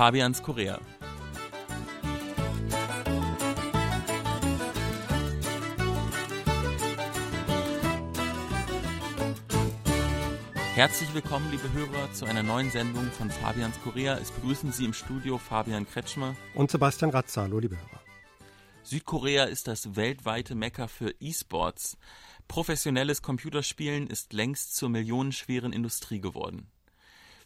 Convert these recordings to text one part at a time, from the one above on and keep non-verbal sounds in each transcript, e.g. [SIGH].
Fabians Korea. Herzlich willkommen, liebe Hörer, zu einer neuen Sendung von Fabians Korea. Es begrüßen Sie im Studio Fabian Kretschmer und Sebastian Ratzer. Hallo, liebe Hörer. Südkorea ist das weltweite Mecker für E-Sports. Professionelles Computerspielen ist längst zur millionenschweren Industrie geworden.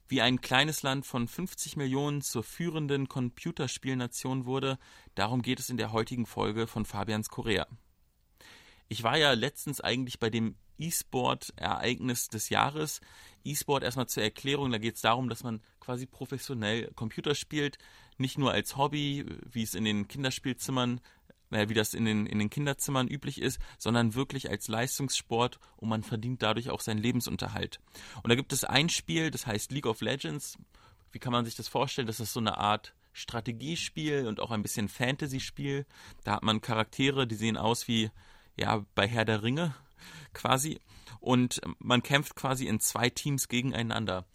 Wie ein kleines Land von 50 Millionen zur führenden Computerspielnation wurde, darum geht es in der heutigen Folge von Fabians Korea. Ich war ja letztens eigentlich bei dem E-Sport-Ereignis des Jahres. E-Sport erstmal zur Erklärung, da geht es darum, dass man quasi professionell Computer spielt, nicht nur als Hobby, wie es in den Kinderspielzimmern äh, wie das in den, in den Kinderzimmern üblich ist, sondern wirklich als Leistungssport und man verdient dadurch auch seinen Lebensunterhalt. Und da gibt es ein Spiel, das heißt League of Legends. Wie kann man sich das vorstellen? Das ist so eine Art Strategiespiel und auch ein bisschen Fantasy-Spiel. Da hat man Charaktere, die sehen aus wie ja bei Herr der Ringe [LAUGHS] quasi und man kämpft quasi in zwei Teams gegeneinander.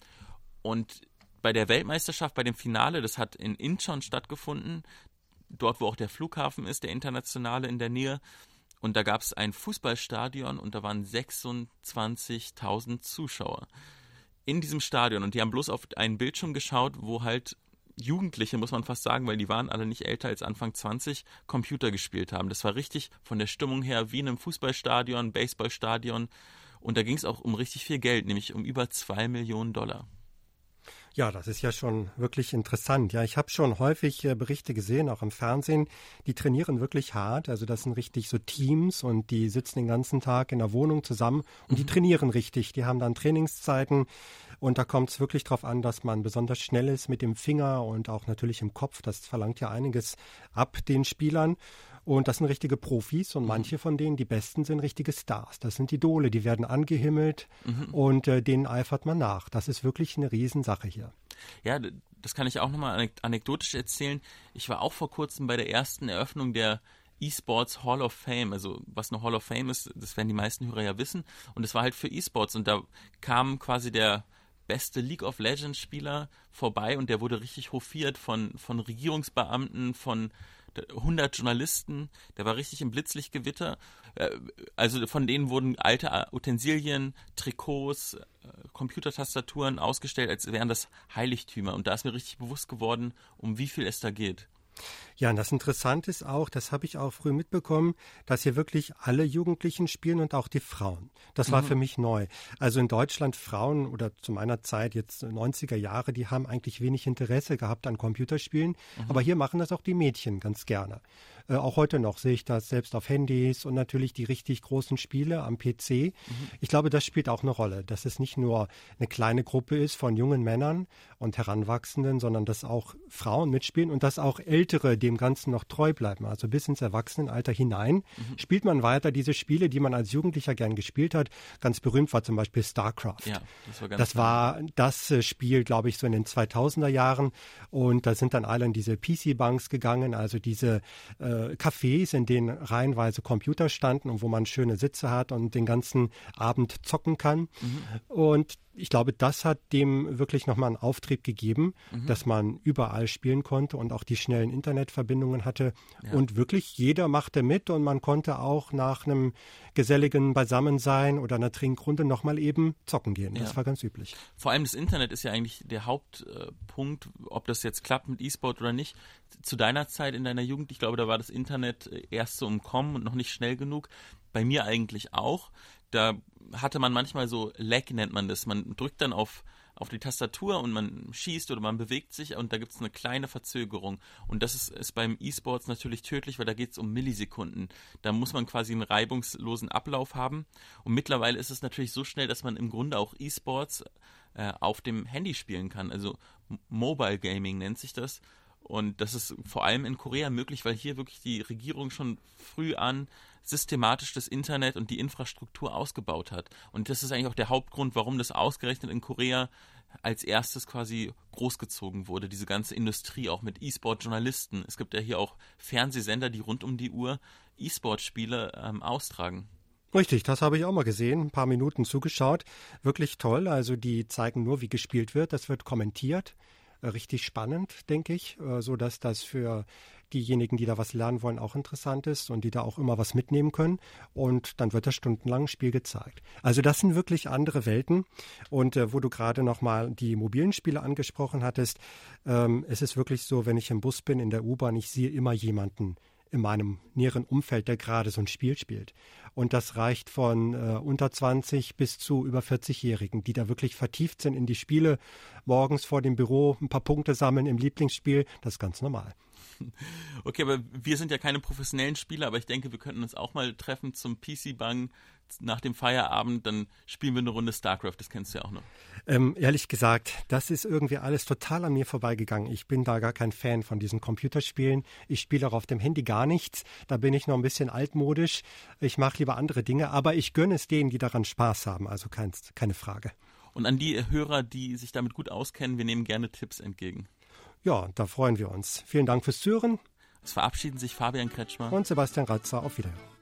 Und bei der Weltmeisterschaft, bei dem Finale, das hat in Incheon stattgefunden, dort wo auch der Flughafen ist, der internationale in der Nähe. Und da gab es ein Fußballstadion und da waren 26.000 Zuschauer in diesem Stadion. Und die haben bloß auf einen Bildschirm geschaut, wo halt Jugendliche, muss man fast sagen, weil die waren alle nicht älter als Anfang 20, Computer gespielt haben. Das war richtig von der Stimmung her wie in einem Fußballstadion, Baseballstadion. Und da ging es auch um richtig viel Geld, nämlich um über zwei Millionen Dollar. Ja, das ist ja schon wirklich interessant. Ja, ich habe schon häufig äh, Berichte gesehen, auch im Fernsehen. Die trainieren wirklich hart. Also das sind richtig so Teams und die sitzen den ganzen Tag in der Wohnung zusammen und mhm. die trainieren richtig. Die haben dann Trainingszeiten und da kommt es wirklich darauf an, dass man besonders schnell ist mit dem Finger und auch natürlich im Kopf. Das verlangt ja einiges ab den Spielern. Und das sind richtige Profis und mhm. manche von denen, die besten, sind richtige Stars. Das sind Idole, die werden angehimmelt mhm. und äh, denen eifert man nach. Das ist wirklich eine Riesensache hier. Ja, das kann ich auch nochmal anekdotisch erzählen. Ich war auch vor kurzem bei der ersten Eröffnung der E-Sports Hall of Fame. Also was eine Hall of Fame ist, das werden die meisten Hörer ja wissen. Und es war halt für E-Sports und da kam quasi der beste League of Legends Spieler vorbei und der wurde richtig hofiert von, von Regierungsbeamten, von 100 Journalisten, der war richtig im Blitzlichtgewitter. Äh, also von denen wurden alte Utensilien, Trikots, äh, Computertastaturen ausgestellt, als wären das Heiligtümer. Und da ist mir richtig bewusst geworden, um wie viel es da geht. Ja, und das Interessante ist auch, das habe ich auch früh mitbekommen, dass hier wirklich alle Jugendlichen spielen und auch die Frauen. Das war mhm. für mich neu. Also in Deutschland Frauen oder zu meiner Zeit jetzt 90er Jahre, die haben eigentlich wenig Interesse gehabt an Computerspielen, mhm. aber hier machen das auch die Mädchen ganz gerne. Äh, auch heute noch sehe ich das selbst auf Handys und natürlich die richtig großen Spiele am PC. Mhm. Ich glaube, das spielt auch eine Rolle, dass es nicht nur eine kleine Gruppe ist von jungen Männern und Heranwachsenden, sondern dass auch Frauen mitspielen und dass auch Ältere dem Ganzen noch treu bleiben. Also bis ins Erwachsenenalter hinein mhm. spielt man weiter diese Spiele, die man als Jugendlicher gern gespielt hat. Ganz berühmt war zum Beispiel StarCraft. Ja, das war, das, war das äh, Spiel, glaube ich, so in den 2000er Jahren. Und da sind dann alle in diese PC-Banks gegangen, also diese äh, Cafés, in denen reihenweise Computer standen und wo man schöne Sitze hat und den ganzen Abend zocken kann. Mhm. Und ich glaube, das hat dem wirklich nochmal einen Auftrieb gegeben, mhm. dass man überall spielen konnte und auch die schnellen Internetverbindungen hatte. Ja. Und wirklich jeder machte mit und man konnte auch nach einem geselligen Beisammensein oder einer Trinkrunde nochmal eben zocken gehen. Ja. Das war ganz üblich. Vor allem das Internet ist ja eigentlich der Hauptpunkt, ob das jetzt klappt mit E-Sport oder nicht. Zu deiner Zeit in deiner Jugend, ich glaube, da war das Internet erst so im Kommen und noch nicht schnell genug. Bei mir eigentlich auch da hatte man manchmal so Lag, nennt man das. Man drückt dann auf, auf die Tastatur und man schießt oder man bewegt sich und da gibt es eine kleine Verzögerung. Und das ist, ist beim E-Sports natürlich tödlich, weil da geht es um Millisekunden. Da muss man quasi einen reibungslosen Ablauf haben. Und mittlerweile ist es natürlich so schnell, dass man im Grunde auch E-Sports äh, auf dem Handy spielen kann. Also Mobile Gaming nennt sich das. Und das ist vor allem in Korea möglich, weil hier wirklich die Regierung schon früh an systematisch das Internet und die Infrastruktur ausgebaut hat. Und das ist eigentlich auch der Hauptgrund, warum das ausgerechnet in Korea als erstes quasi großgezogen wurde, diese ganze Industrie auch mit E-Sport-Journalisten. Es gibt ja hier auch Fernsehsender, die rund um die Uhr E-Sport-Spiele ähm, austragen. Richtig, das habe ich auch mal gesehen, ein paar Minuten zugeschaut. Wirklich toll. Also die zeigen nur, wie gespielt wird. Das wird kommentiert richtig spannend, denke ich, so dass das für diejenigen, die da was lernen wollen, auch interessant ist und die da auch immer was mitnehmen können. Und dann wird das stundenlang Spiel gezeigt. Also das sind wirklich andere Welten. Und äh, wo du gerade nochmal die mobilen Spiele angesprochen hattest, ähm, es ist wirklich so, wenn ich im Bus bin, in der U-Bahn, ich sehe immer jemanden in meinem näheren Umfeld, der gerade so ein Spiel spielt. Und das reicht von äh, unter 20 bis zu über 40-Jährigen, die da wirklich vertieft sind in die Spiele, morgens vor dem Büro ein paar Punkte sammeln im Lieblingsspiel. Das ist ganz normal. [LAUGHS] Okay, aber wir sind ja keine professionellen Spieler, aber ich denke, wir könnten uns auch mal treffen zum PC-Bang nach dem Feierabend, dann spielen wir eine Runde StarCraft, das kennst du ja auch noch. Ähm, ehrlich gesagt, das ist irgendwie alles total an mir vorbeigegangen. Ich bin da gar kein Fan von diesen Computerspielen. Ich spiele auch auf dem Handy gar nichts. Da bin ich noch ein bisschen altmodisch. Ich mache lieber andere Dinge, aber ich gönne es denen, die daran Spaß haben. Also kein, keine Frage. Und an die Hörer, die sich damit gut auskennen, wir nehmen gerne Tipps entgegen. Ja, da freuen wir uns. Vielen Dank fürs Zuhören. Es verabschieden sich Fabian Kretschmer und Sebastian Ratzer. Auf Wiedersehen.